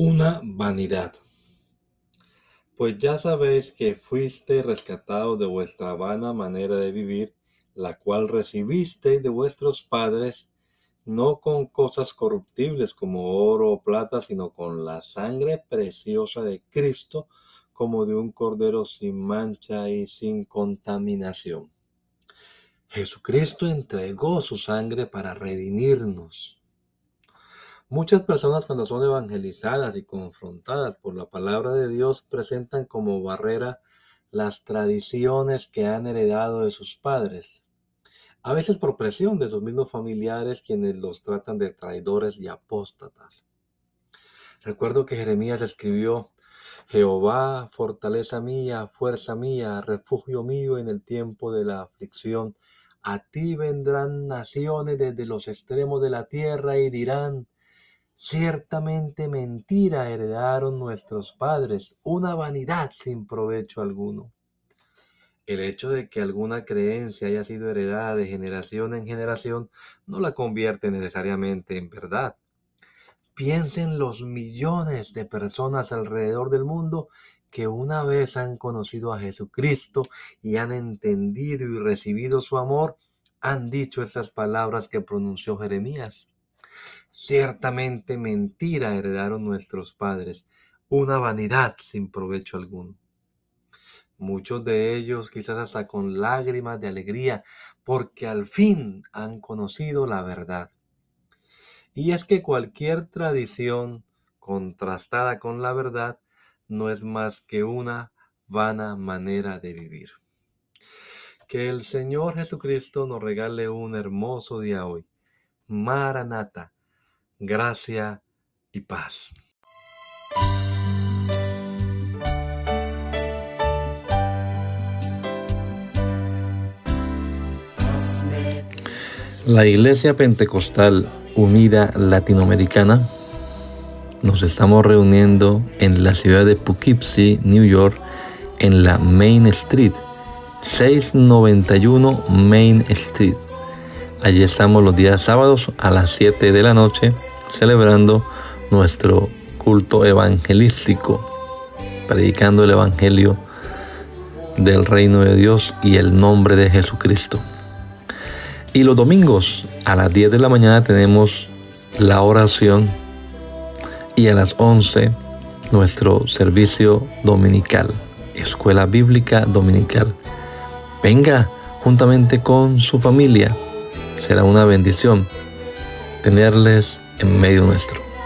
Una vanidad. Pues ya sabéis que fuiste rescatado de vuestra vana manera de vivir, la cual recibisteis de vuestros padres, no con cosas corruptibles como oro o plata, sino con la sangre preciosa de Cristo, como de un cordero sin mancha y sin contaminación. Jesucristo entregó su sangre para redimirnos Muchas personas cuando son evangelizadas y confrontadas por la palabra de Dios presentan como barrera las tradiciones que han heredado de sus padres, a veces por presión de sus mismos familiares quienes los tratan de traidores y apóstatas. Recuerdo que Jeremías escribió, Jehová, fortaleza mía, fuerza mía, refugio mío en el tiempo de la aflicción. A ti vendrán naciones desde los extremos de la tierra y dirán, Ciertamente mentira heredaron nuestros padres, una vanidad sin provecho alguno. El hecho de que alguna creencia haya sido heredada de generación en generación no la convierte necesariamente en verdad. Piensen los millones de personas alrededor del mundo que una vez han conocido a Jesucristo y han entendido y recibido su amor, han dicho estas palabras que pronunció Jeremías. Ciertamente mentira heredaron nuestros padres, una vanidad sin provecho alguno. Muchos de ellos quizás hasta con lágrimas de alegría, porque al fin han conocido la verdad. Y es que cualquier tradición contrastada con la verdad no es más que una vana manera de vivir. Que el Señor Jesucristo nos regale un hermoso día hoy. Maranata gracia y paz. La Iglesia Pentecostal Unida Latinoamericana nos estamos reuniendo en la ciudad de Poughkeepsie, New York, en la Main Street, 691 Main Street. Allí estamos los días sábados a las 7 de la noche celebrando nuestro culto evangelístico, predicando el Evangelio del reino de Dios y el nombre de Jesucristo. Y los domingos a las 10 de la mañana tenemos la oración y a las 11 nuestro servicio dominical, escuela bíblica dominical. Venga juntamente con su familia será una bendición tenerles en medio nuestro.